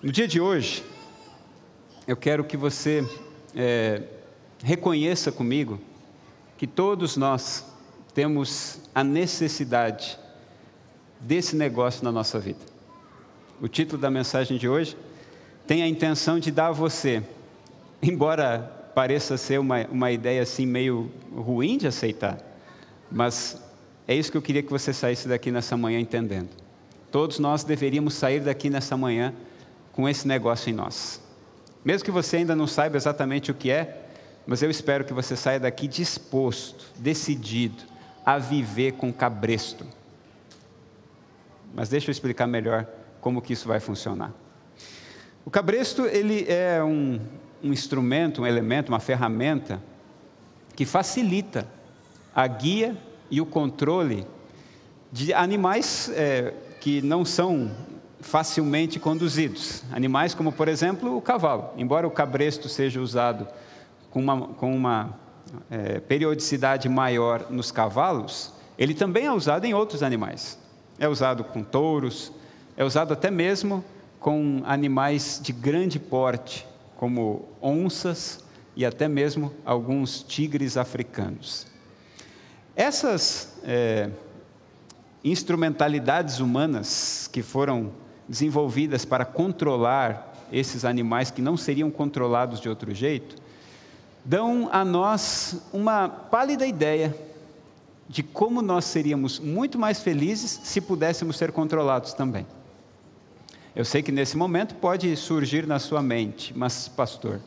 No dia de hoje, eu quero que você é, reconheça comigo que todos nós temos a necessidade desse negócio na nossa vida. O título da mensagem de hoje tem a intenção de dar a você, embora pareça ser uma, uma ideia assim meio ruim de aceitar, mas é isso que eu queria que você saísse daqui nessa manhã entendendo. Todos nós deveríamos sair daqui nessa manhã com esse negócio em nós. Mesmo que você ainda não saiba exatamente o que é, mas eu espero que você saia daqui disposto, decidido a viver com cabresto. Mas deixa eu explicar melhor como que isso vai funcionar. O cabresto ele é um, um instrumento, um elemento, uma ferramenta que facilita a guia e o controle de animais é, que não são facilmente conduzidos. Animais como, por exemplo, o cavalo. Embora o cabresto seja usado com uma, com uma é, periodicidade maior nos cavalos, ele também é usado em outros animais. É usado com touros, é usado até mesmo com animais de grande porte, como onças e até mesmo alguns tigres africanos. Essas é, instrumentalidades humanas que foram desenvolvidas para controlar esses animais que não seriam controlados de outro jeito, dão a nós uma pálida ideia de como nós seríamos muito mais felizes se pudéssemos ser controlados também. Eu sei que nesse momento pode surgir na sua mente, mas, pastor,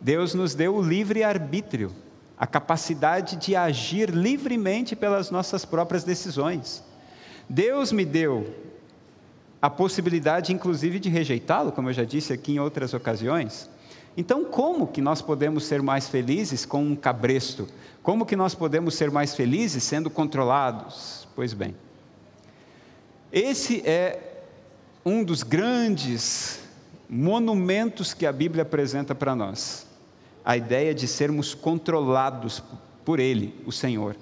Deus nos deu o livre arbítrio, a capacidade de agir livremente pelas nossas próprias decisões. Deus me deu a possibilidade, inclusive, de rejeitá-lo, como eu já disse aqui em outras ocasiões. Então, como que nós podemos ser mais felizes com um cabresto? Como que nós podemos ser mais felizes sendo controlados? Pois bem, esse é um dos grandes monumentos que a Bíblia apresenta para nós. A ideia de sermos controlados por Ele, o Senhor.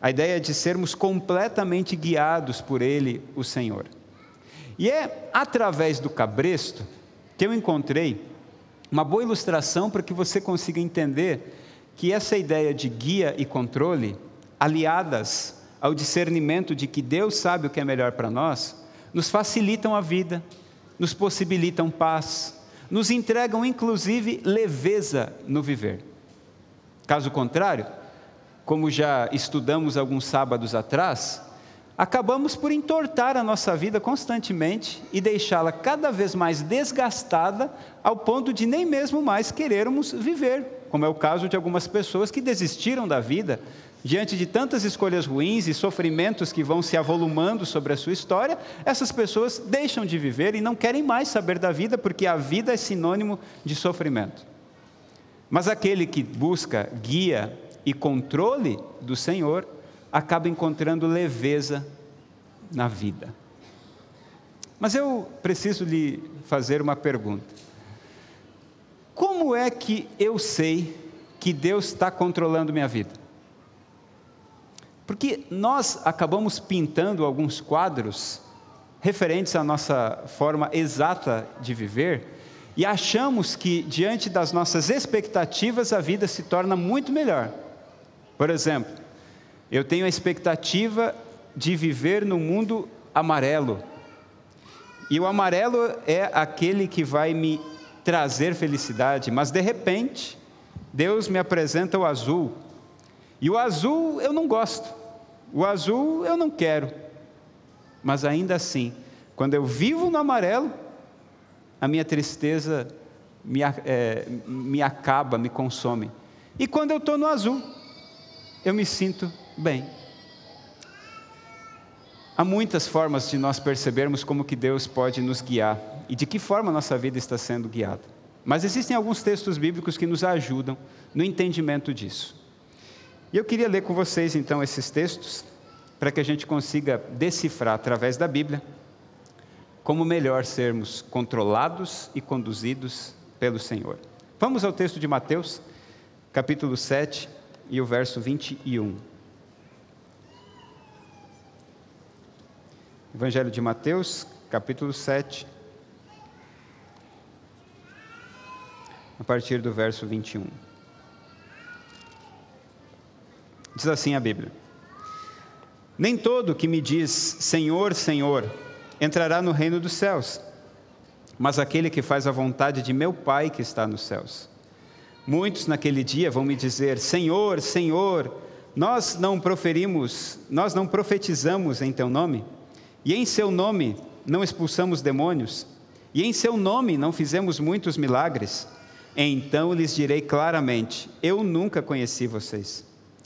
A ideia de sermos completamente guiados por Ele, o Senhor. E é através do cabresto que eu encontrei uma boa ilustração para que você consiga entender que essa ideia de guia e controle, aliadas ao discernimento de que Deus sabe o que é melhor para nós, nos facilitam a vida, nos possibilitam paz, nos entregam inclusive leveza no viver. Caso contrário, como já estudamos alguns sábados atrás, acabamos por entortar a nossa vida constantemente e deixá-la cada vez mais desgastada, ao ponto de nem mesmo mais querermos viver, como é o caso de algumas pessoas que desistiram da vida diante de tantas escolhas ruins e sofrimentos que vão se avolumando sobre a sua história, essas pessoas deixam de viver e não querem mais saber da vida, porque a vida é sinônimo de sofrimento. Mas aquele que busca guia e controle do Senhor, acaba encontrando leveza na vida. Mas eu preciso lhe fazer uma pergunta. Como é que eu sei que Deus está controlando minha vida? Porque nós acabamos pintando alguns quadros referentes à nossa forma exata de viver e achamos que, diante das nossas expectativas, a vida se torna muito melhor. Por exemplo, eu tenho a expectativa de viver no mundo amarelo. E o amarelo é aquele que vai me trazer felicidade, mas de repente, Deus me apresenta o azul. E o azul eu não gosto. O azul eu não quero. Mas ainda assim, quando eu vivo no amarelo, a minha tristeza me, é, me acaba, me consome. E quando eu estou no azul, eu me sinto bem. Há muitas formas de nós percebermos como que Deus pode nos guiar e de que forma nossa vida está sendo guiada. Mas existem alguns textos bíblicos que nos ajudam no entendimento disso. E eu queria ler com vocês então esses textos para que a gente consiga decifrar através da Bíblia como melhor sermos controlados e conduzidos pelo Senhor. Vamos ao texto de Mateus, capítulo 7 e o verso 21. Evangelho de Mateus, capítulo 7, partir do verso 21. Diz assim a Bíblia: Nem todo que me diz Senhor, Senhor entrará no reino dos céus, mas aquele que faz a vontade de meu Pai que está nos céus. Muitos naquele dia vão me dizer: Senhor, Senhor, nós não proferimos, nós não profetizamos em teu nome, e em seu nome não expulsamos demônios, e em seu nome não fizemos muitos milagres. Então lhes direi claramente: Eu nunca conheci vocês.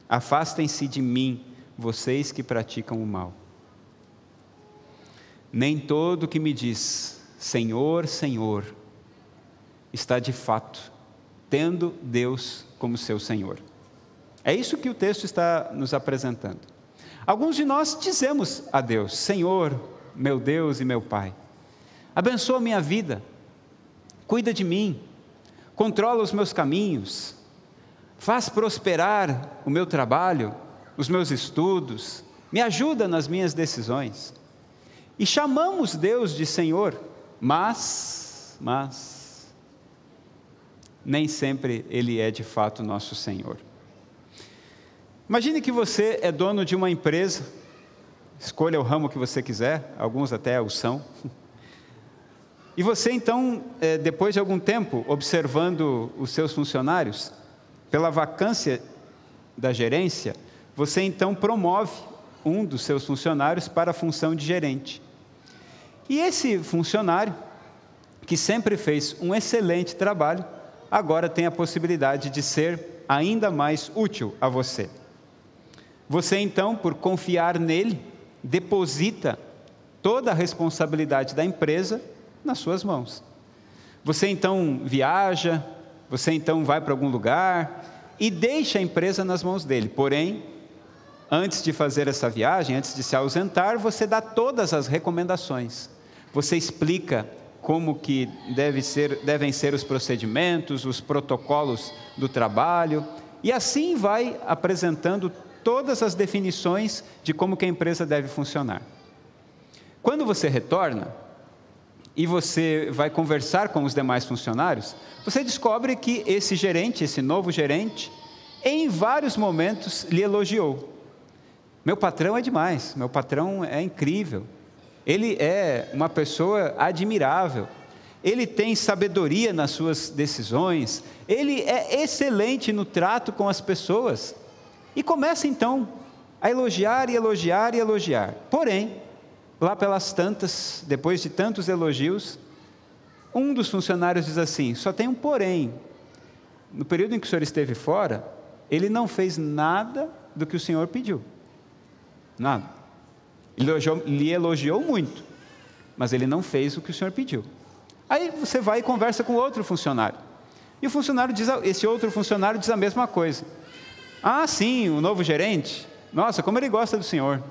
Afastem-se de mim, vocês que praticam o mal. Nem todo que me diz Senhor, Senhor, está de fato tendo Deus como seu Senhor. É isso que o texto está nos apresentando. Alguns de nós dizemos a Deus: Senhor, meu Deus e meu Pai, abençoa minha vida, cuida de mim, controla os meus caminhos, faz prosperar o meu trabalho, os meus estudos, me ajuda nas minhas decisões. E chamamos Deus de Senhor, mas, mas, nem sempre Ele é de fato nosso Senhor. Imagine que você é dono de uma empresa, escolha o ramo que você quiser, alguns até o são. E você então, é, depois de algum tempo, observando os seus funcionários, pela vacância da gerência, você então promove um dos seus funcionários para a função de gerente. E esse funcionário, que sempre fez um excelente trabalho, agora tem a possibilidade de ser ainda mais útil a você. Você então, por confiar nele, deposita toda a responsabilidade da empresa nas suas mãos. Você então viaja, você então vai para algum lugar e deixa a empresa nas mãos dele. Porém, antes de fazer essa viagem, antes de se ausentar, você dá todas as recomendações. Você explica como que deve ser, devem ser os procedimentos, os protocolos do trabalho, e assim vai apresentando todas as definições de como que a empresa deve funcionar. Quando você retorna e você vai conversar com os demais funcionários, você descobre que esse gerente, esse novo gerente, em vários momentos lhe elogiou. Meu patrão é demais, meu patrão é incrível, ele é uma pessoa admirável, ele tem sabedoria nas suas decisões, ele é excelente no trato com as pessoas. E começa então a elogiar e elogiar e elogiar. Porém, lá pelas tantas, depois de tantos elogios, um dos funcionários diz assim: só tem um porém. No período em que o senhor esteve fora, ele não fez nada do que o senhor pediu. Nada. Ele elogiou, lhe elogiou muito, mas ele não fez o que o senhor pediu. Aí você vai e conversa com outro funcionário. E o funcionário diz, esse outro funcionário diz a mesma coisa. Ah, sim, o novo gerente. Nossa, como ele gosta do senhor.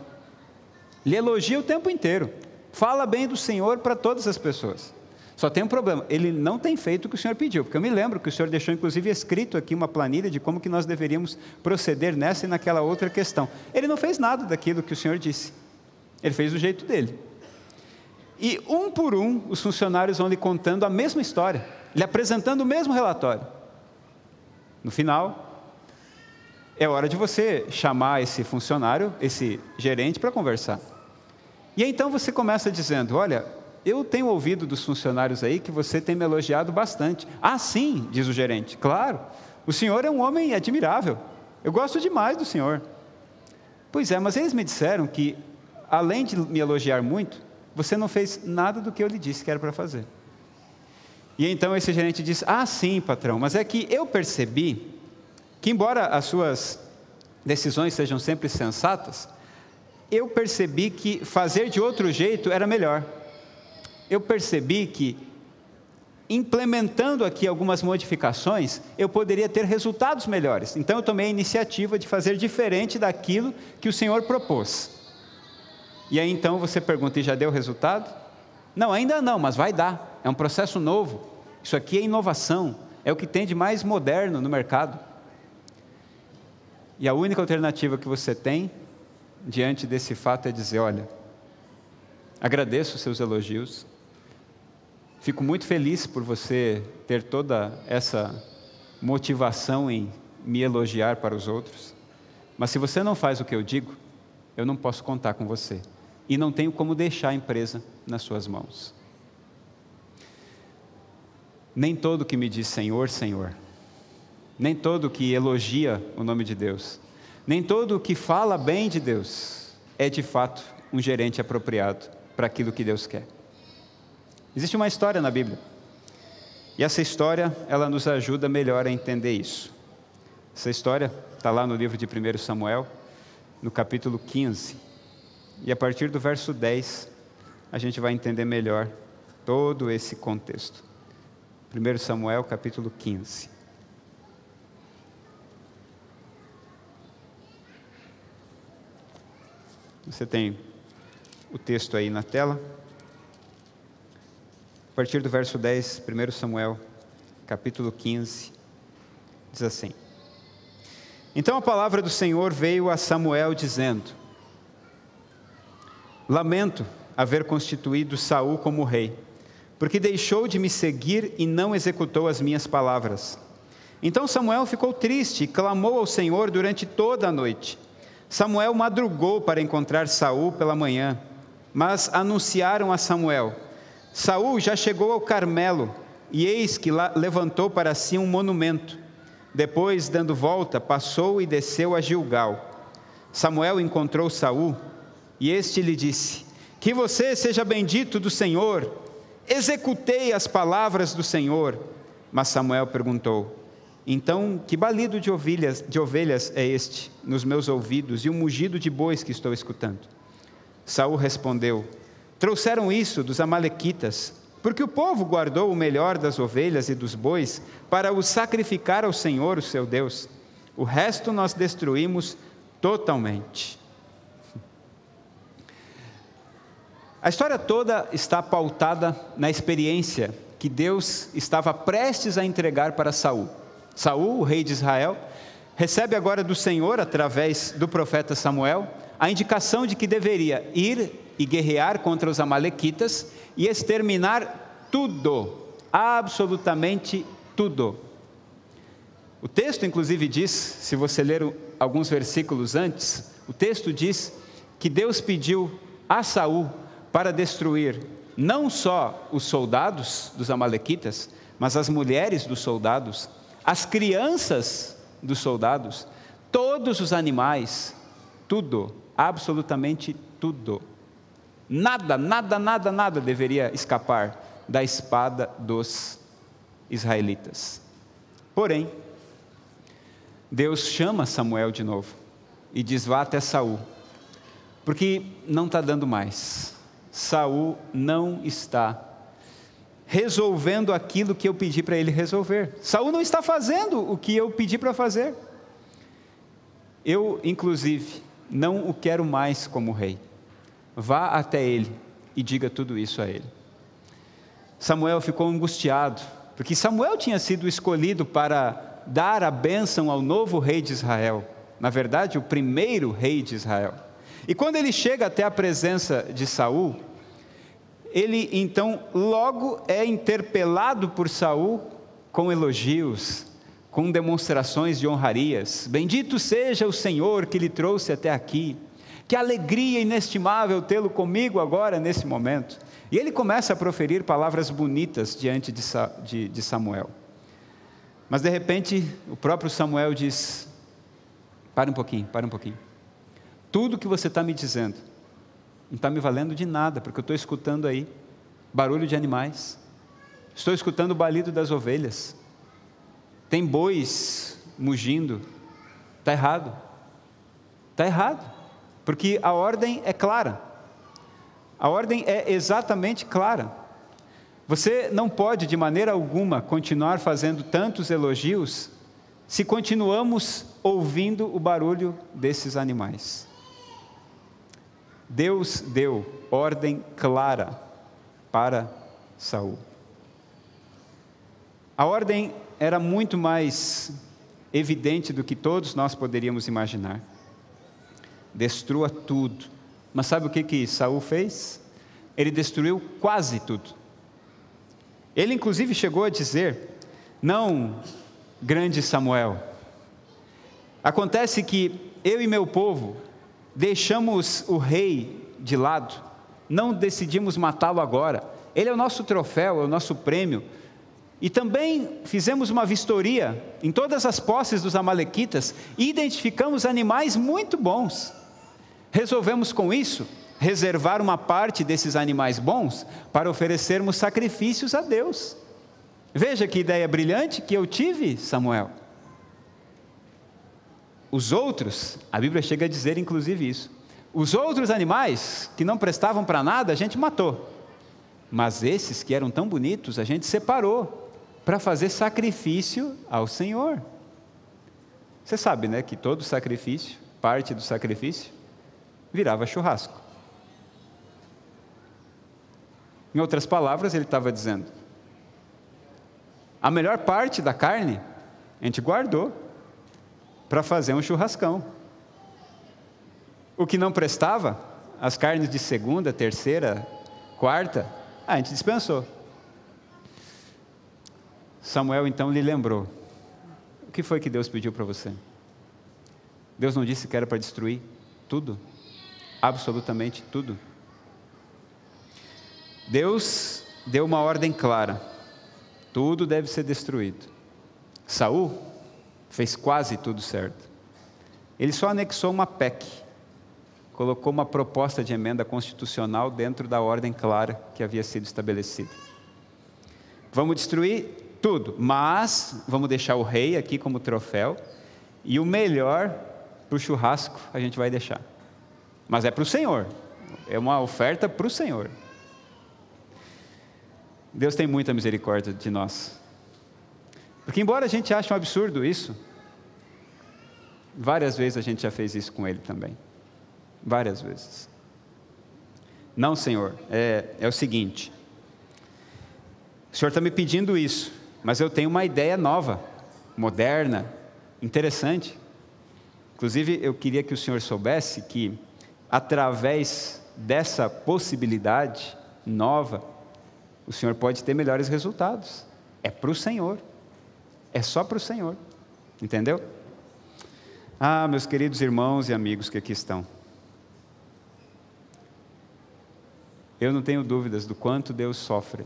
Lhe elogia o tempo inteiro. Fala bem do senhor para todas as pessoas. Só tem um problema, ele não tem feito o que o senhor pediu, porque eu me lembro que o senhor deixou inclusive escrito aqui uma planilha de como que nós deveríamos proceder nessa e naquela outra questão. Ele não fez nada daquilo que o senhor disse. Ele fez do jeito dele. E um por um, os funcionários vão lhe contando a mesma história, lhe apresentando o mesmo relatório. No final, é hora de você chamar esse funcionário, esse gerente, para conversar. E então você começa dizendo: Olha, eu tenho ouvido dos funcionários aí que você tem me elogiado bastante. Ah, sim, diz o gerente, claro, o senhor é um homem admirável, eu gosto demais do senhor. Pois é, mas eles me disseram que além de me elogiar muito, você não fez nada do que eu lhe disse que era para fazer. E então esse gerente disse: Ah, sim, patrão, mas é que eu percebi que, embora as suas decisões sejam sempre sensatas, eu percebi que fazer de outro jeito era melhor. Eu percebi que, implementando aqui algumas modificações, eu poderia ter resultados melhores. Então eu tomei a iniciativa de fazer diferente daquilo que o Senhor propôs. E aí então você pergunta: e já deu resultado? Não, ainda não, mas vai dar. É um processo novo. Isso aqui é inovação. É o que tem de mais moderno no mercado. E a única alternativa que você tem diante desse fato é dizer: olha, agradeço os seus elogios, Fico muito feliz por você ter toda essa motivação em me elogiar para os outros. Mas se você não faz o que eu digo, eu não posso contar com você. E não tenho como deixar a empresa nas suas mãos. Nem todo que me diz Senhor, Senhor, nem todo que elogia o nome de Deus, nem todo que fala bem de Deus é de fato um gerente apropriado para aquilo que Deus quer. Existe uma história na Bíblia. E essa história, ela nos ajuda melhor a entender isso. Essa história está lá no livro de 1 Samuel, no capítulo 15. E a partir do verso 10, a gente vai entender melhor todo esse contexto. 1 Samuel, capítulo 15. Você tem o texto aí na tela. A partir do verso 10, 1 Samuel, capítulo 15, diz assim: Então a palavra do Senhor veio a Samuel dizendo: Lamento haver constituído Saul como rei, porque deixou de me seguir e não executou as minhas palavras. Então Samuel ficou triste e clamou ao Senhor durante toda a noite. Samuel madrugou para encontrar Saul pela manhã, mas anunciaram a Samuel: Saul já chegou ao Carmelo, e eis que levantou para si um monumento. Depois, dando volta, passou e desceu a Gilgal. Samuel encontrou Saul, e este lhe disse: Que você seja bendito do Senhor. Executei as palavras do Senhor. Mas Samuel perguntou: então, que balido de ovelhas, de ovelhas é este nos meus ouvidos e o um mugido de bois que estou escutando? Saul respondeu: Trouxeram isso dos amalequitas, porque o povo guardou o melhor das ovelhas e dos bois para o sacrificar ao Senhor, o seu Deus. O resto nós destruímos totalmente. A história toda está pautada na experiência que Deus estava prestes a entregar para Saul. Saul, o rei de Israel, recebe agora do Senhor, através do profeta Samuel, a indicação de que deveria ir e guerrear contra os amalequitas e exterminar tudo, absolutamente tudo. O texto, inclusive, diz, se você ler alguns versículos antes, o texto diz que Deus pediu a Saul para destruir não só os soldados dos amalequitas, mas as mulheres dos soldados as crianças dos soldados, todos os animais, tudo, absolutamente tudo. Nada, nada, nada, nada deveria escapar da espada dos israelitas. Porém, Deus chama Samuel de novo e diz: vá até Saul, porque não está dando mais. Saul não está resolvendo aquilo que eu pedi para ele resolver. Saul não está fazendo o que eu pedi para fazer. Eu, inclusive, não o quero mais como rei. Vá até ele e diga tudo isso a ele. Samuel ficou angustiado, porque Samuel tinha sido escolhido para dar a bênção ao novo rei de Israel. Na verdade, o primeiro rei de Israel. E quando ele chega até a presença de Saul, ele então logo é interpelado por Saul com elogios, com demonstrações de honrarias. Bendito seja o Senhor que lhe trouxe até aqui. Que alegria inestimável tê-lo comigo agora nesse momento. E ele começa a proferir palavras bonitas diante de, Samuel. Mas de repente, o próprio Samuel diz: Para um pouquinho, para um pouquinho. Tudo que você está me dizendo. Não está me valendo de nada, porque eu estou escutando aí barulho de animais, estou escutando o balido das ovelhas, tem bois mugindo, está errado, está errado, porque a ordem é clara, a ordem é exatamente clara. Você não pode de maneira alguma continuar fazendo tantos elogios se continuamos ouvindo o barulho desses animais. Deus deu ordem clara para Saul. A ordem era muito mais evidente do que todos nós poderíamos imaginar. Destrua tudo. Mas sabe o que que Saul fez? Ele destruiu quase tudo. Ele, inclusive, chegou a dizer: Não, grande Samuel, acontece que eu e meu povo deixamos o rei de lado, não decidimos matá-lo agora. Ele é o nosso troféu, é o nosso prêmio. E também fizemos uma vistoria em todas as posses dos Amalequitas e identificamos animais muito bons. Resolvemos com isso reservar uma parte desses animais bons para oferecermos sacrifícios a Deus. Veja que ideia brilhante que eu tive, Samuel. Os outros, a Bíblia chega a dizer inclusive isso. Os outros animais que não prestavam para nada, a gente matou. Mas esses que eram tão bonitos, a gente separou para fazer sacrifício ao Senhor. Você sabe, né, que todo sacrifício, parte do sacrifício, virava churrasco. Em outras palavras, ele estava dizendo: a melhor parte da carne a gente guardou para fazer um churrascão. O que não prestava, as carnes de segunda, terceira, quarta, a gente dispensou. Samuel então lhe lembrou: o que foi que Deus pediu para você? Deus não disse que era para destruir tudo? Absolutamente tudo. Deus deu uma ordem clara: tudo deve ser destruído. Saul fez quase tudo certo. Ele só anexou uma PEC, colocou uma proposta de emenda constitucional dentro da ordem clara que havia sido estabelecida. Vamos destruir tudo, mas vamos deixar o rei aqui como troféu e o melhor para o churrasco a gente vai deixar. Mas é para o Senhor, é uma oferta para o Senhor. Deus tem muita misericórdia de nós. Porque, embora a gente ache um absurdo isso, várias vezes a gente já fez isso com Ele também. Várias vezes. Não, Senhor, é, é o seguinte: o Senhor está me pedindo isso, mas eu tenho uma ideia nova, moderna, interessante. Inclusive, eu queria que o Senhor soubesse que, através dessa possibilidade nova, o Senhor pode ter melhores resultados. É para o Senhor. É só para o Senhor. Entendeu? Ah, meus queridos irmãos e amigos que aqui estão. Eu não tenho dúvidas do quanto Deus sofre,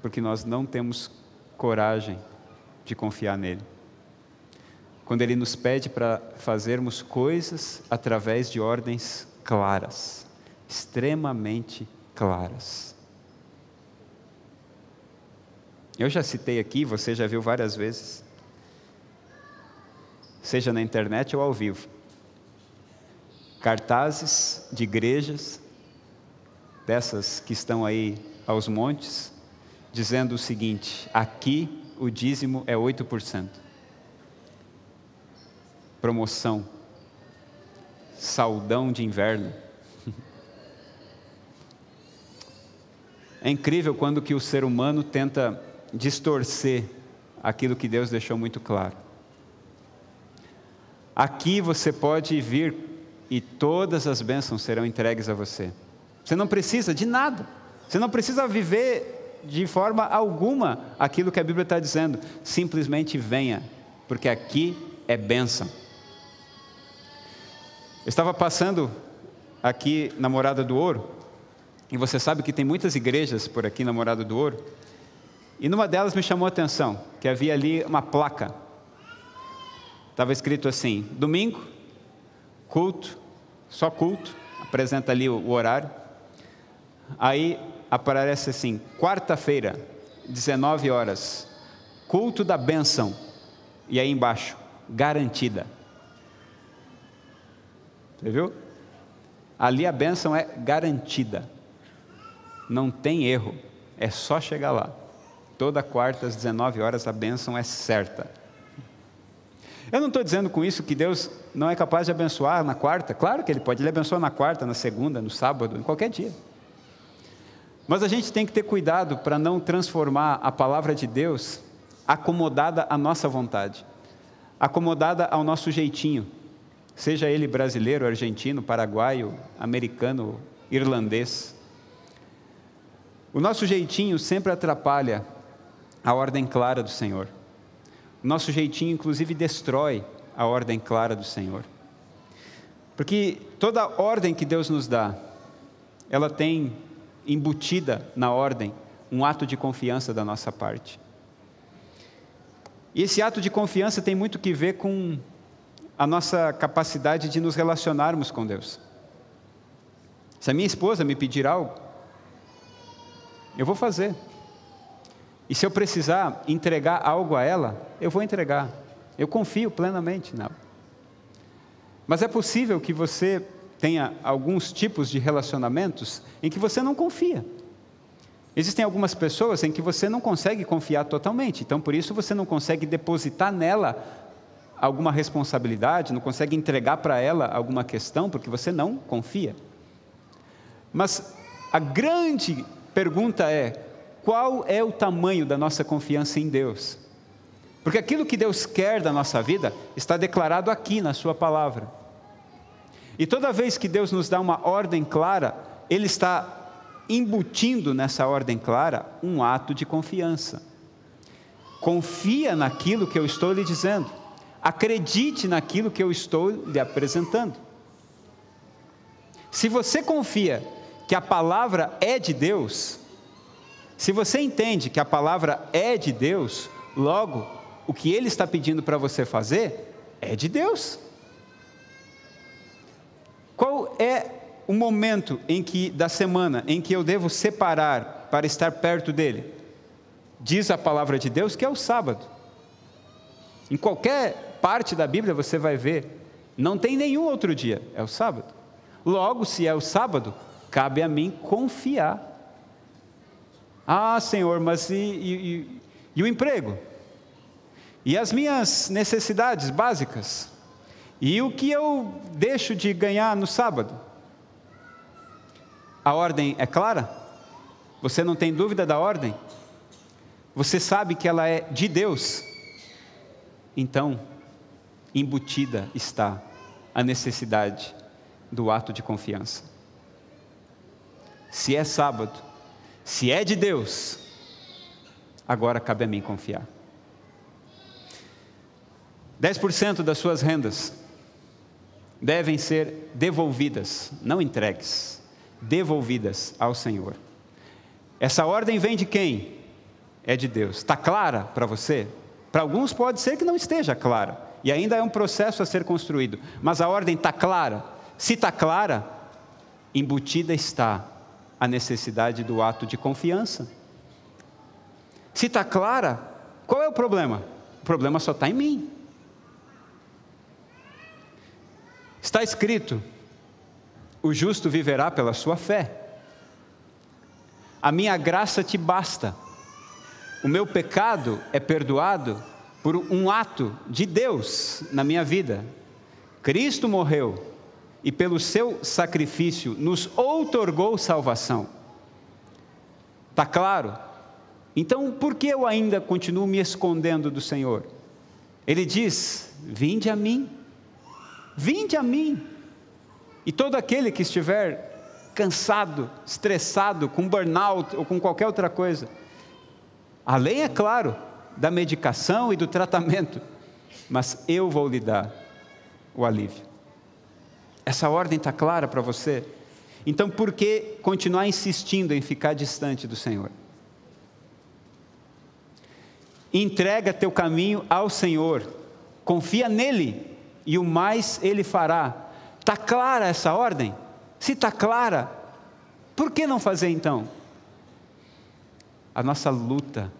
porque nós não temos coragem de confiar nele. Quando ele nos pede para fazermos coisas através de ordens claras, extremamente claras. Eu já citei aqui, você já viu várias vezes, seja na internet ou ao vivo, cartazes de igrejas, dessas que estão aí aos montes, dizendo o seguinte: aqui o dízimo é 8%. Promoção, saudão de inverno. É incrível quando que o ser humano tenta distorcer aquilo que Deus deixou muito claro. Aqui você pode vir e todas as bênçãos serão entregues a você. Você não precisa de nada. Você não precisa viver de forma alguma aquilo que a Bíblia está dizendo. Simplesmente venha, porque aqui é bênção. Eu estava passando aqui na Morada do Ouro, e você sabe que tem muitas igrejas por aqui na Morada do Ouro, e numa delas me chamou a atenção, que havia ali uma placa. Estava escrito assim: domingo, culto, só culto, apresenta ali o, horário. Aí aparece assim: quarta-feira, 19 horas, culto da bênção. E aí embaixo, garantida. Você viu? Ali a bênção é garantida. Não tem erro, é só chegar lá. Toda quarta às 19 horas a bênção é certa. Eu não estou dizendo com isso que Deus não é capaz de abençoar na quarta. Claro que Ele pode, Ele abençoa na quarta, na segunda, no sábado, em qualquer dia. Mas a gente tem que ter cuidado para não transformar a palavra de Deus acomodada à nossa vontade, acomodada ao nosso jeitinho, seja ele brasileiro, argentino, paraguaio, americano, irlandês. O nosso jeitinho sempre atrapalha a ordem clara do Senhor. Nosso jeitinho, inclusive, destrói a ordem clara do Senhor. Porque toda ordem que Deus nos dá, ela tem embutida na ordem um ato de confiança da nossa parte. E esse ato de confiança tem muito que ver com a nossa capacidade de nos relacionarmos com Deus. Se a minha esposa me pedir algo, eu vou fazer. E se eu precisar entregar algo a ela, eu vou entregar. Eu confio plenamente nela. Mas é possível que você tenha alguns tipos de relacionamentos em que você não confia. Existem algumas pessoas em que você não consegue confiar totalmente, então por isso você não consegue depositar nela alguma responsabilidade, não consegue entregar para ela alguma questão, porque você não confia. Mas a grande pergunta é: qual é o tamanho da nossa confiança em Deus? Porque aquilo que Deus quer da nossa vida está declarado aqui na Sua palavra. E toda vez que Deus nos dá uma ordem clara, Ele está embutindo nessa ordem clara um ato de confiança. Confia naquilo que eu estou lhe dizendo. Acredite naquilo que eu estou lhe apresentando. Se você confia que a palavra é de Deus, se você entende que a palavra é de Deus, logo, o que ele está pedindo para você fazer é de Deus. Qual é o momento em que da semana em que eu devo separar para estar perto dele? Diz a palavra de Deus que é o sábado. Em qualquer parte da Bíblia você vai ver, não tem nenhum outro dia, é o sábado. Logo, se é o sábado, cabe a mim confiar. Ah, Senhor, mas e, e, e o emprego? E as minhas necessidades básicas? E o que eu deixo de ganhar no sábado? A ordem é clara? Você não tem dúvida da ordem? Você sabe que ela é de Deus? Então, embutida está a necessidade do ato de confiança. Se é sábado, se é de Deus, agora cabe a mim confiar. 10% das suas rendas devem ser devolvidas, não entregues, devolvidas ao Senhor. Essa ordem vem de quem? É de Deus. Está clara para você? Para alguns pode ser que não esteja clara, e ainda é um processo a ser construído, mas a ordem está clara. Se está clara, embutida está a necessidade do ato de confiança. Se está clara, qual é o problema? O problema só está em mim. Está escrito: o justo viverá pela sua fé. A minha graça te basta. O meu pecado é perdoado por um ato de Deus na minha vida. Cristo morreu e pelo seu sacrifício nos outorgou salvação. Está claro? Então, por que eu ainda continuo me escondendo do Senhor? Ele diz: Vinde a mim, vinde a mim. E todo aquele que estiver cansado, estressado, com burnout ou com qualquer outra coisa, além, é claro, da medicação e do tratamento, mas eu vou lhe dar o alívio. Essa ordem está clara para você? Então, por que continuar insistindo em ficar distante do Senhor? Entrega teu caminho ao Senhor, confia nele e o mais ele fará. Está clara essa ordem? Se está clara, por que não fazer então? A nossa luta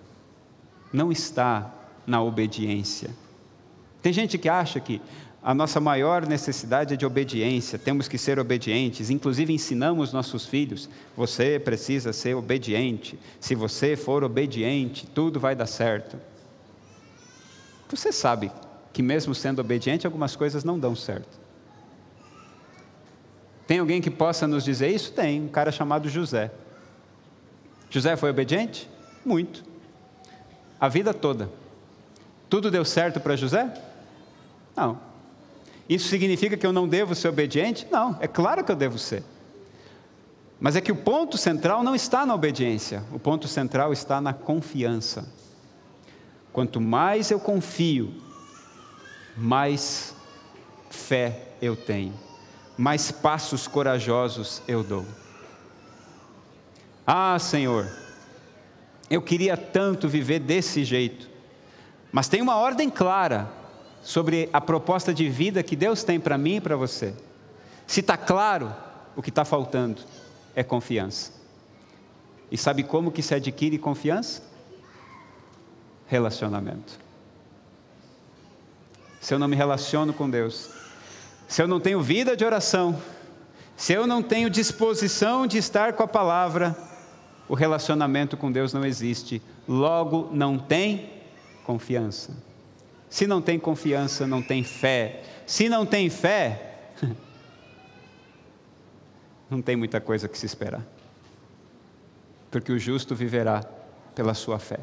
não está na obediência. Tem gente que acha que a nossa maior necessidade é de obediência, temos que ser obedientes, inclusive ensinamos nossos filhos: você precisa ser obediente, se você for obediente, tudo vai dar certo. Você sabe que, mesmo sendo obediente, algumas coisas não dão certo. Tem alguém que possa nos dizer isso? Tem, um cara chamado José. José foi obediente? Muito. A vida toda. Tudo deu certo para José? Não. Isso significa que eu não devo ser obediente? Não, é claro que eu devo ser. Mas é que o ponto central não está na obediência, o ponto central está na confiança. Quanto mais eu confio, mais fé eu tenho, mais passos corajosos eu dou. Ah, Senhor, eu queria tanto viver desse jeito, mas tem uma ordem clara sobre a proposta de vida que Deus tem para mim e para você. Se está claro, o que está faltando é confiança. E sabe como que se adquire confiança? Relacionamento. Se eu não me relaciono com Deus, se eu não tenho vida de oração, se eu não tenho disposição de estar com a palavra, o relacionamento com Deus não existe. Logo, não tem confiança. Se não tem confiança, não tem fé. Se não tem fé, não tem muita coisa que se esperar. Porque o justo viverá pela sua fé.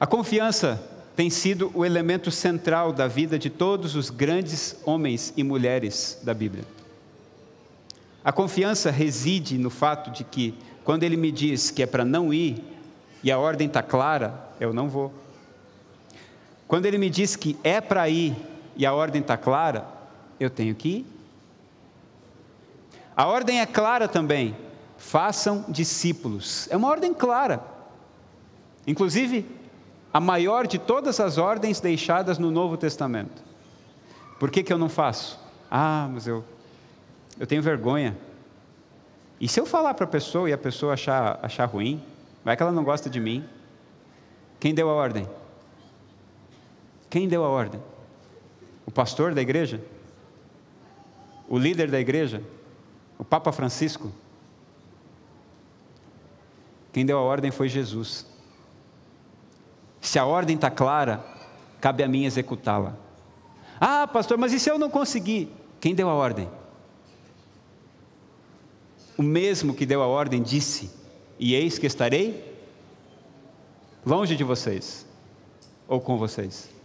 A confiança tem sido o elemento central da vida de todos os grandes homens e mulheres da Bíblia. A confiança reside no fato de que, quando ele me diz que é para não ir, e a ordem está clara, eu não vou. Quando ele me diz que é para ir e a ordem está clara, eu tenho que ir. A ordem é clara também: façam discípulos. É uma ordem clara. Inclusive, a maior de todas as ordens deixadas no Novo Testamento. Por que, que eu não faço? Ah, mas eu, eu tenho vergonha. E se eu falar para a pessoa e a pessoa achar, achar ruim, vai que ela não gosta de mim? Quem deu a ordem? Quem deu a ordem? O pastor da igreja? O líder da igreja? O Papa Francisco? Quem deu a ordem foi Jesus. Se a ordem está clara, cabe a mim executá-la. Ah, pastor, mas e se eu não conseguir? Quem deu a ordem? O mesmo que deu a ordem disse: E eis que estarei longe de vocês, ou com vocês.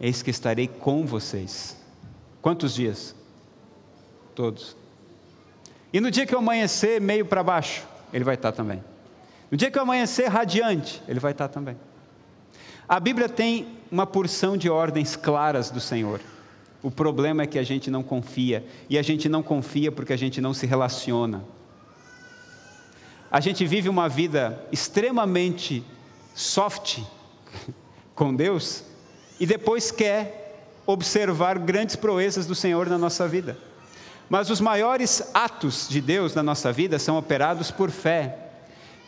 Eis que estarei com vocês. Quantos dias? Todos. E no dia que eu amanhecer meio para baixo, ele vai estar também. No dia que eu amanhecer radiante, ele vai estar também. A Bíblia tem uma porção de ordens claras do Senhor. O problema é que a gente não confia, e a gente não confia porque a gente não se relaciona. A gente vive uma vida extremamente soft com Deus e depois quer observar grandes proezas do Senhor na nossa vida. Mas os maiores atos de Deus na nossa vida são operados por fé,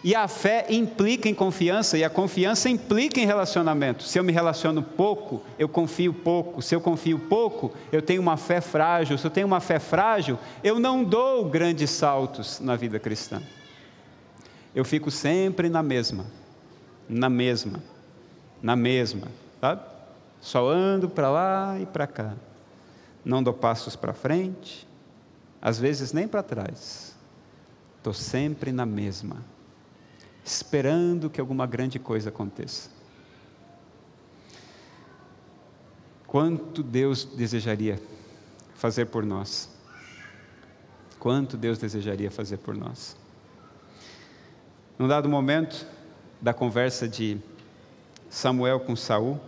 e a fé implica em confiança, e a confiança implica em relacionamento. Se eu me relaciono pouco, eu confio pouco. Se eu confio pouco, eu tenho uma fé frágil. Se eu tenho uma fé frágil, eu não dou grandes saltos na vida cristã. Eu fico sempre na mesma, na mesma, na mesma, sabe? Só ando para lá e para cá. Não dou passos para frente, às vezes nem para trás. Estou sempre na mesma esperando que alguma grande coisa aconteça. Quanto Deus desejaria fazer por nós? Quanto Deus desejaria fazer por nós? Num dado momento da conversa de Samuel com Saul,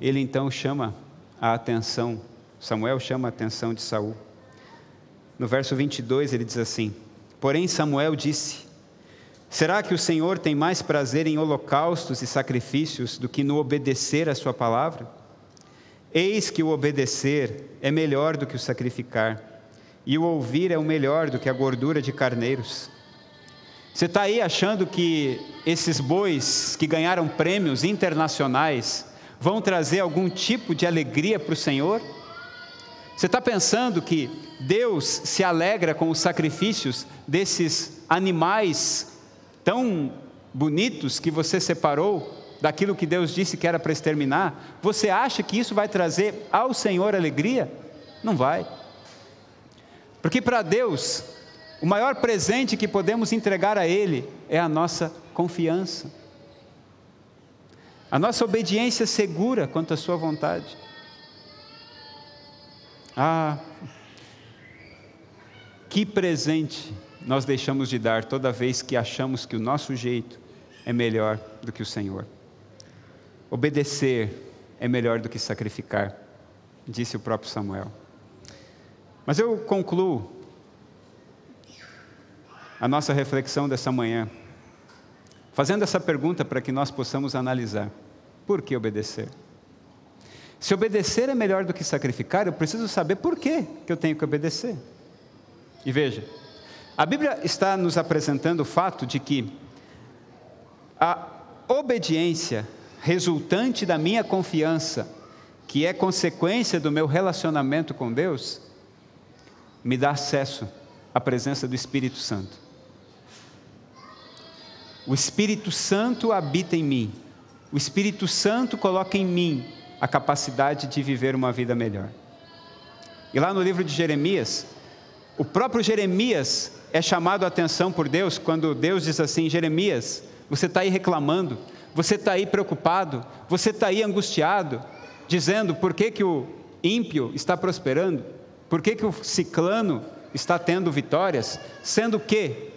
ele então chama a atenção, Samuel chama a atenção de Saul. No verso 22 ele diz assim: Porém Samuel disse: Será que o Senhor tem mais prazer em holocaustos e sacrifícios do que no obedecer à Sua palavra? Eis que o obedecer é melhor do que o sacrificar, e o ouvir é o melhor do que a gordura de carneiros. Você está aí achando que esses bois que ganharam prêmios internacionais vão trazer algum tipo de alegria para o Senhor? Você está pensando que Deus se alegra com os sacrifícios desses animais tão bonitos que você separou daquilo que Deus disse que era para exterminar, você acha que isso vai trazer ao Senhor alegria? Não vai. Porque para Deus, o maior presente que podemos entregar a Ele é a nossa confiança, a nossa obediência segura quanto à Sua vontade. Ah, Que presente nós deixamos de dar toda vez que achamos que o nosso jeito é melhor do que o Senhor. Obedecer é melhor do que sacrificar, disse o próprio Samuel. Mas eu concluo a nossa reflexão dessa manhã fazendo essa pergunta para que nós possamos analisar: por que obedecer? Se obedecer é melhor do que sacrificar, eu preciso saber por que, eu tenho que obedecer. E veja, a Bíblia está nos apresentando o fato de que a obediência resultante da minha confiança, que é consequência do meu relacionamento com Deus, me dá acesso à presença do Espírito Santo. O Espírito Santo habita em mim. O Espírito Santo coloca em mim a capacidade de viver uma vida melhor. E lá no livro de Jeremias, o próprio Jeremias é chamado a atenção por Deus quando Deus diz assim: Jeremias, você está aí reclamando, você está aí preocupado, você está aí angustiado, dizendo por que, que o ímpio está prosperando, por que, que o ciclano está tendo vitórias, sendo que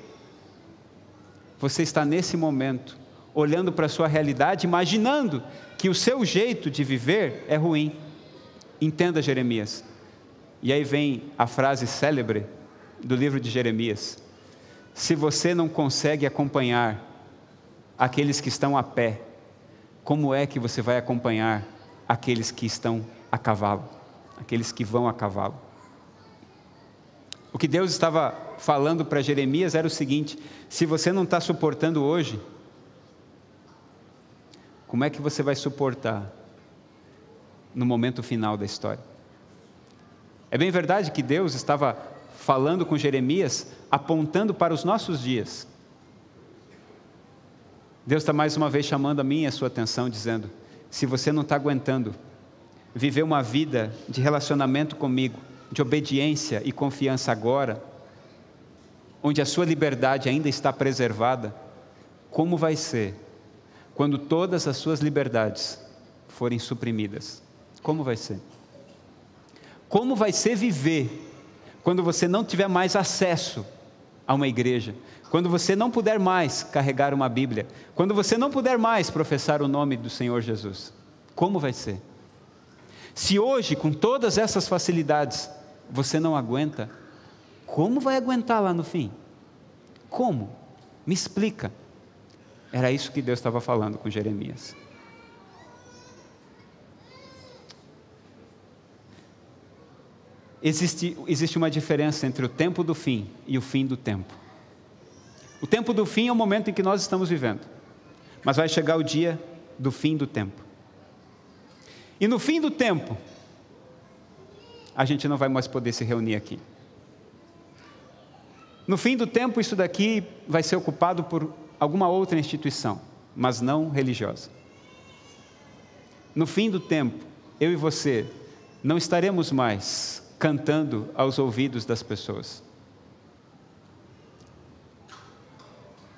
você está nesse momento olhando para a sua realidade, imaginando que o seu jeito de viver é ruim. Entenda Jeremias. E aí vem a frase célebre do livro de Jeremias: Se você não consegue acompanhar aqueles que estão a pé, como é que você vai acompanhar aqueles que estão a cavalo, aqueles que vão a cavalo? O que Deus estava falando para Jeremias era o seguinte: se você não está suportando hoje, como é que você vai suportar no momento final da história? É bem verdade que Deus estava falando com Jeremias, apontando para os nossos dias. Deus está mais uma vez chamando a minha e a sua atenção, dizendo: se você não está aguentando viver uma vida de relacionamento comigo, de obediência e confiança agora, onde a sua liberdade ainda está preservada, como vai ser quando todas as suas liberdades forem suprimidas? Como vai ser? Como vai ser viver quando você não tiver mais acesso a uma igreja? Quando você não puder mais carregar uma Bíblia? Quando você não puder mais professar o nome do Senhor Jesus? Como vai ser? Se hoje, com todas essas facilidades, você não aguenta, como vai aguentar lá no fim? Como? Me explica. Era isso que Deus estava falando com Jeremias. Existe, existe uma diferença entre o tempo do fim e o fim do tempo. O tempo do fim é o momento em que nós estamos vivendo, mas vai chegar o dia do fim do tempo. E no fim do tempo, a gente não vai mais poder se reunir aqui. No fim do tempo, isso daqui vai ser ocupado por alguma outra instituição, mas não religiosa. No fim do tempo, eu e você não estaremos mais cantando aos ouvidos das pessoas.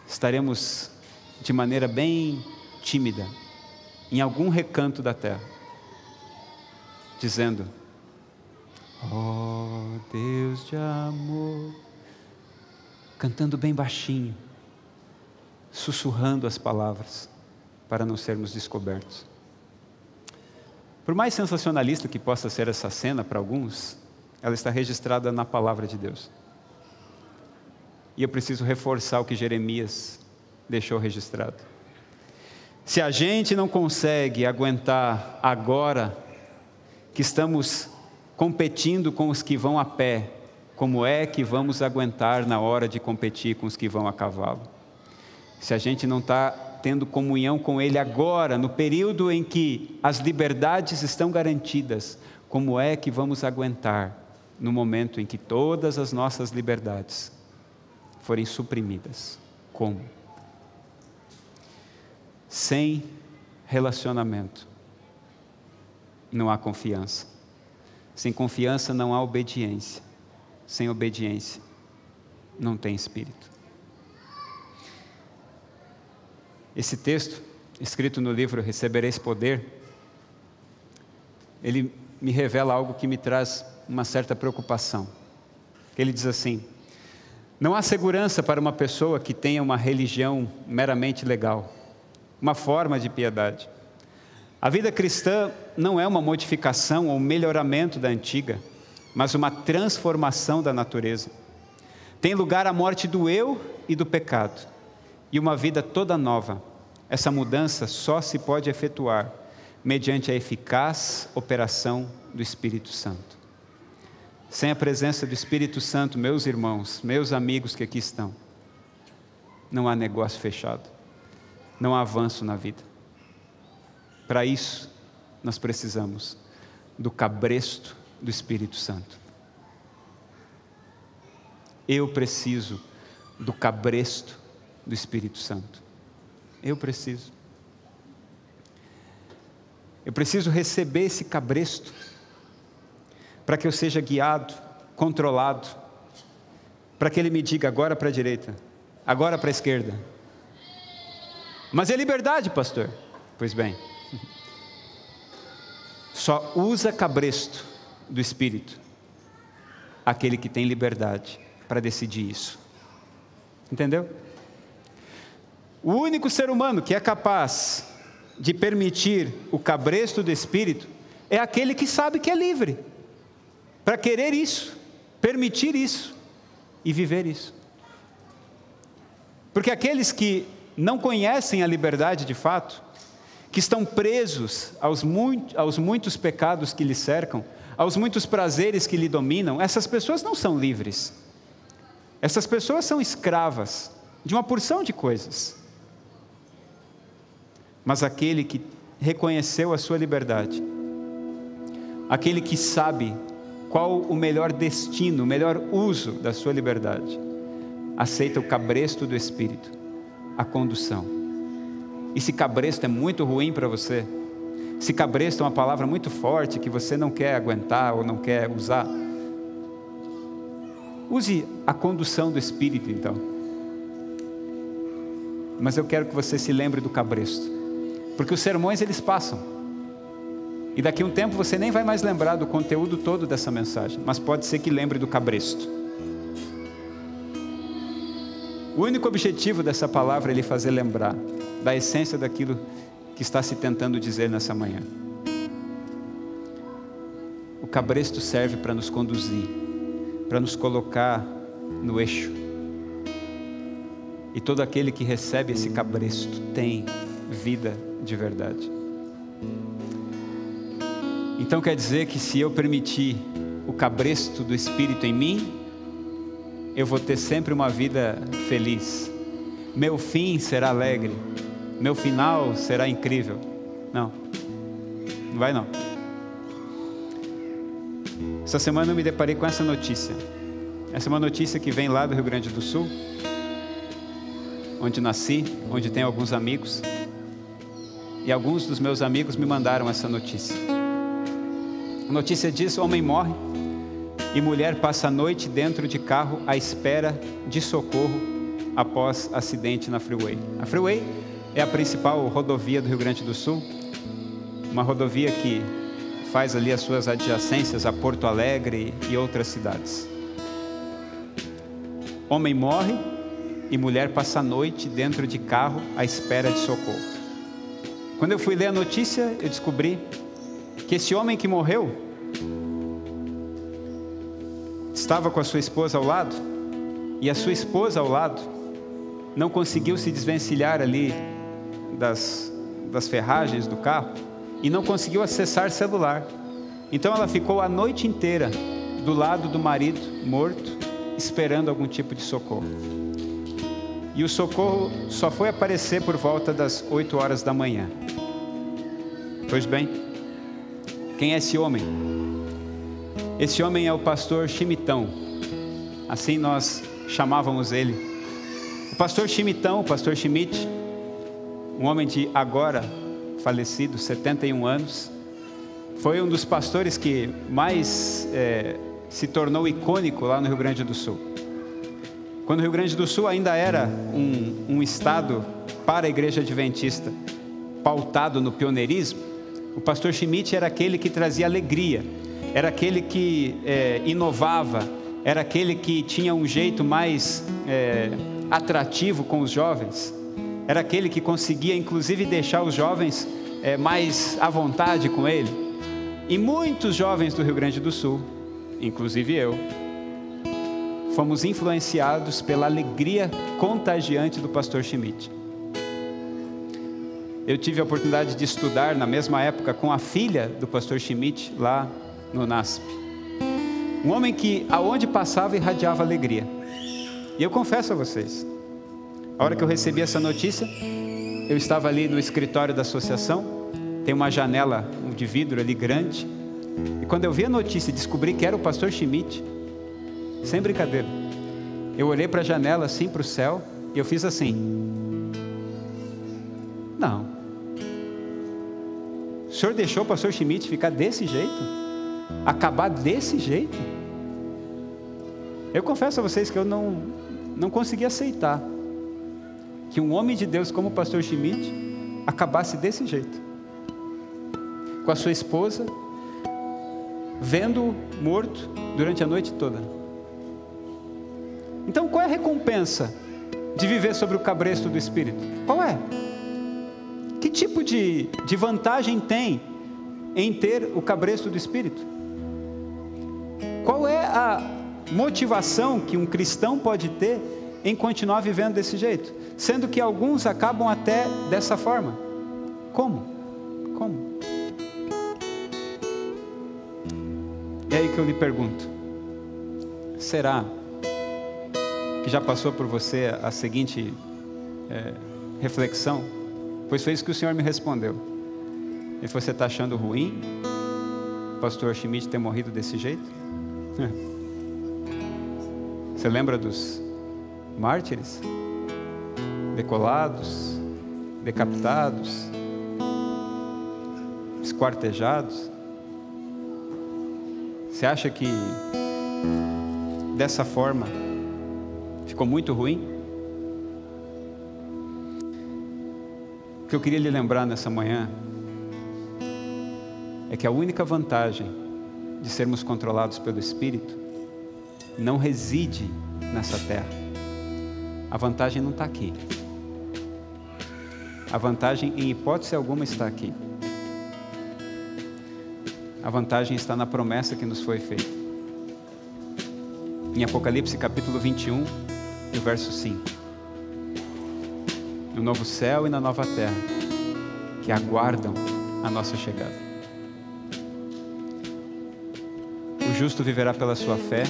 Estaremos de maneira bem tímida, em algum recanto da terra, dizendo: Oh Deus de amor, cantando bem baixinho, sussurrando as palavras para não sermos descobertos. Por mais sensacionalista que possa ser essa cena para alguns, ela está registrada na palavra de Deus. E eu preciso reforçar o que Jeremias deixou registrado. Se a gente não consegue aguentar agora que estamos competindo com os que vão a pé, como é que vamos aguentar na hora de competir com os que vão a cavalo? Se a gente não está tendo comunhão com Ele agora, no período em que as liberdades estão garantidas, como é que vamos aguentar no momento em que todas as nossas liberdades forem suprimidas? Como? Sem relacionamento, não há confiança. Sem confiança não há obediência. Sem obediência não tem espírito. Esse texto, escrito no livro Recebereis Poder, ele me revela algo que me traz uma certa preocupação. Ele diz assim: Não há segurança para uma pessoa que tenha uma religião meramente legal, uma forma de piedade. A vida cristã não é uma modificação ou melhoramento da antiga, mas uma transformação da natureza. Tem lugar a morte do eu e do pecado, e uma vida toda nova. Essa mudança só se pode efetuar mediante a eficaz operação do Espírito Santo. Sem a presença do Espírito Santo, meus irmãos, meus amigos que aqui estão, não há negócio fechado, não há avanço na vida. Para isso, nós precisamos do cabresto do Espírito Santo. Eu preciso do cabresto do Espírito Santo. Eu preciso. Eu preciso receber esse cabresto para que eu seja guiado, controlado, para que Ele me diga agora para a direita, agora para a esquerda. Mas é liberdade, pastor. Pois bem, só usa cabresto do Espírito aquele que tem liberdade para decidir isso. Entendeu? O único ser humano que é capaz de permitir o cabresto do Espírito é aquele que sabe que é livre para querer isso, permitir isso e viver isso. Porque aqueles que não conhecem a liberdade de fato, que estão presos aos, muito, aos muitos pecados que lhe cercam, aos muitos prazeres que lhe dominam, essas pessoas não são livres. Essas pessoas são escravas de uma porção de coisas. Mas aquele que reconheceu a sua liberdade, aquele que sabe qual o melhor destino, o melhor uso da sua liberdade. Aceita o cabresto do Espírito, a condução. E se cabresto é muito ruim para você, se cabresto é uma palavra muito forte que você não quer aguentar ou não quer usar, use a condução do Espírito então. Mas eu quero que você se lembre do cabresto, porque os sermões eles passam. E daqui a um tempo você nem vai mais lembrar do conteúdo todo dessa mensagem, mas pode ser que lembre do cabresto. O único objetivo dessa palavra é lhe fazer lembrar da essência daquilo que está se tentando dizer nessa manhã. O cabresto serve para nos conduzir, para nos colocar no eixo. E todo aquele que recebe esse cabresto tem vida de verdade. Então quer dizer que se eu permitir o cabresto do Espírito em mim, eu vou ter sempre uma vida feliz. Meu fim será alegre. Meu final será incrível. Não, não vai não. Essa semana eu me deparei com essa notícia. Essa é uma notícia que vem lá do Rio Grande do Sul, onde nasci, onde tenho alguns amigos. E alguns dos meus amigos me mandaram essa notícia. A notícia diz: homem morre e mulher passa a noite dentro de carro à espera de socorro após acidente na freeway. A freeway é a principal rodovia do Rio Grande do Sul, uma rodovia que faz ali as suas adjacências a Porto Alegre e outras cidades. Homem morre e mulher passa a noite dentro de carro à espera de socorro. Quando eu fui ler a notícia, eu descobri que esse homem que morreu estava com a sua esposa ao lado e a sua esposa ao lado não conseguiu se desvencilhar ali das, das ferragens do carro e não conseguiu acessar celular. Então ela ficou a noite inteira do lado do marido morto, esperando algum tipo de socorro. E o socorro só foi aparecer por volta das 8 horas da manhã. Pois bem, quem é esse homem? Esse homem é o pastor Chimitão, assim nós chamávamos ele. O pastor Chimitão, o pastor Schmidt, um homem de agora falecido, 71 anos, foi um dos pastores que mais é, se tornou icônico lá no Rio Grande do Sul. Quando o Rio Grande do Sul ainda era um, um estado para a igreja adventista, pautado no pioneirismo, o pastor Schmidt era aquele que trazia alegria, era aquele que é, inovava, era aquele que tinha um jeito mais é, atrativo com os jovens, era aquele que conseguia inclusive deixar os jovens é, mais à vontade com ele. E muitos jovens do Rio Grande do Sul, inclusive eu, fomos influenciados pela alegria contagiante do pastor Schmidt. Eu tive a oportunidade de estudar na mesma época com a filha do pastor Schmidt lá no NASP. Um homem que aonde passava irradiava alegria. E eu confesso a vocês, a hora que eu recebi essa notícia, eu estava ali no escritório da associação, tem uma janela de vidro ali grande, e quando eu vi a notícia e descobri que era o pastor Schmidt, sem brincadeira, eu olhei para a janela assim para o céu e eu fiz assim: Não. O senhor deixou o pastor Schmidt ficar desse jeito? Acabar desse jeito? Eu confesso a vocês que eu não, não consegui aceitar que um homem de Deus como o pastor Schmidt acabasse desse jeito. Com a sua esposa, vendo morto durante a noite toda. Então, qual é a recompensa de viver sobre o cabresto do Espírito? Qual é? Que tipo de, de vantagem tem em ter o cabresto do Espírito? Qual é a motivação que um cristão pode ter em continuar vivendo desse jeito? Sendo que alguns acabam até dessa forma. Como? Como? É aí que eu lhe pergunto: será que já passou por você a seguinte é, reflexão? Pois foi isso que o Senhor me respondeu. E você está achando ruim o pastor Schmidt ter morrido desse jeito? Você lembra dos mártires? Decolados, decapitados, esquartejados. Você acha que dessa forma Ficou muito ruim? O que eu queria lhe lembrar nessa manhã é que a única vantagem de sermos controlados pelo Espírito não reside nessa terra. A vantagem não está aqui. A vantagem, em hipótese alguma, está aqui. A vantagem está na promessa que nos foi feita. Em Apocalipse capítulo 21, no verso 5. No novo céu e na nova terra, que aguardam a nossa chegada. O justo viverá pela sua fé.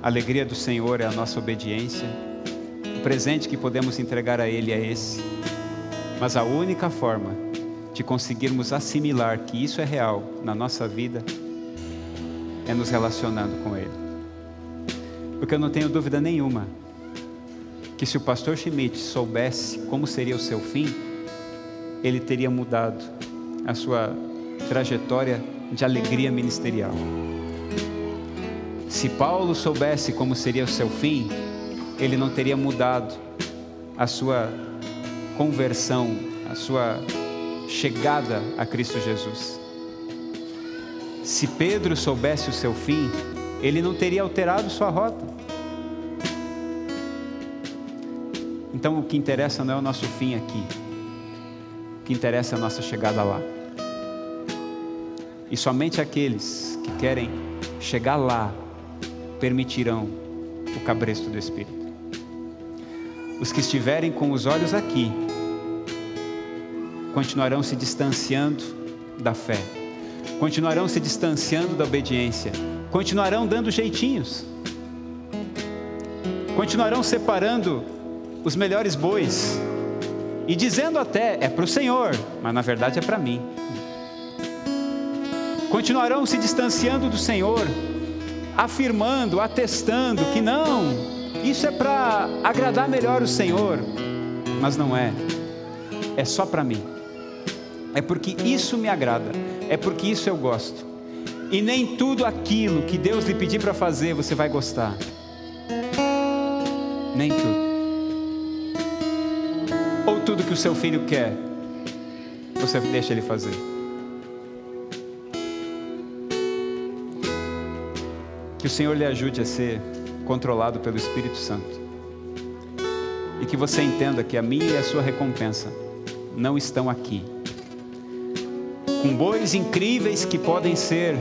A alegria do Senhor é a nossa obediência. O presente que podemos entregar a Ele é esse. Mas a única forma de conseguirmos assimilar que isso é real na nossa vida é nos relacionando com Ele. Porque eu não tenho dúvida nenhuma que se o pastor Schmidt soubesse como seria o seu fim, ele teria mudado a sua trajetória de alegria ministerial. Se Paulo soubesse como seria o seu fim, ele não teria mudado a sua conversão, a sua chegada a Cristo Jesus. Se Pedro soubesse o seu fim, ele não teria alterado sua rota. Então o que interessa não é o nosso fim aqui, o que interessa é a nossa chegada lá. E somente aqueles que querem chegar lá permitirão o cabresto do Espírito. Os que estiverem com os olhos aqui continuarão se distanciando da fé, continuarão se distanciando da obediência, continuarão dando jeitinhos, continuarão separando os melhores bois e dizendo até é para o Senhor, mas na verdade é para mim. Continuarão se distanciando do Senhor, afirmando, atestando que não, isso é para agradar melhor o Senhor, mas não é, é só para mim, é porque isso me agrada, é porque isso eu gosto. E nem tudo aquilo que Deus lhe pedir para fazer você vai gostar. Nem tudo. Ou tudo que o seu filho quer, você deixa ele fazer. o Senhor lhe ajude a ser controlado pelo Espírito Santo. E que você entenda que a minha e a sua recompensa não estão aqui. Com bois incríveis que podem ser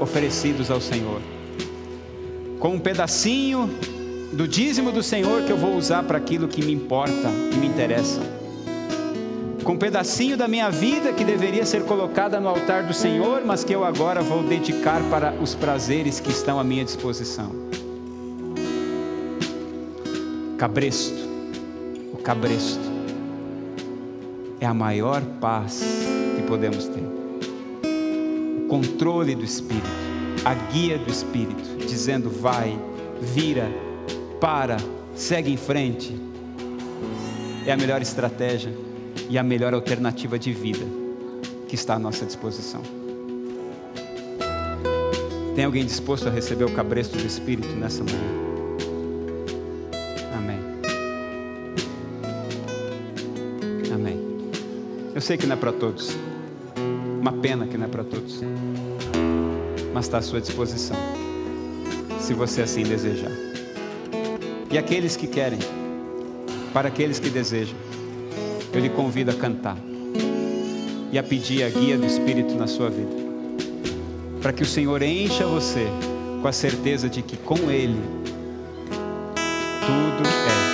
oferecidos ao Senhor. Com um pedacinho do dízimo do Senhor que eu vou usar para aquilo que me importa e me interessa. Com um pedacinho da minha vida que deveria ser colocada no altar do Senhor, mas que eu agora vou dedicar para os prazeres que estão à minha disposição. Cabresto, o cabresto, é a maior paz que podemos ter. O controle do Espírito, a guia do Espírito, dizendo: vai, vira, para, segue em frente. É a melhor estratégia e a melhor alternativa de vida que está à nossa disposição. Tem alguém disposto a receber o cabresto do Espírito nessa manhã? Sei que não é para todos. Uma pena que não é para todos. Mas está à sua disposição. Se você assim desejar e aqueles que querem, para aqueles que desejam, eu lhe convido a cantar e a pedir a guia do Espírito na sua vida, para que o Senhor encha você com a certeza de que com Ele tudo é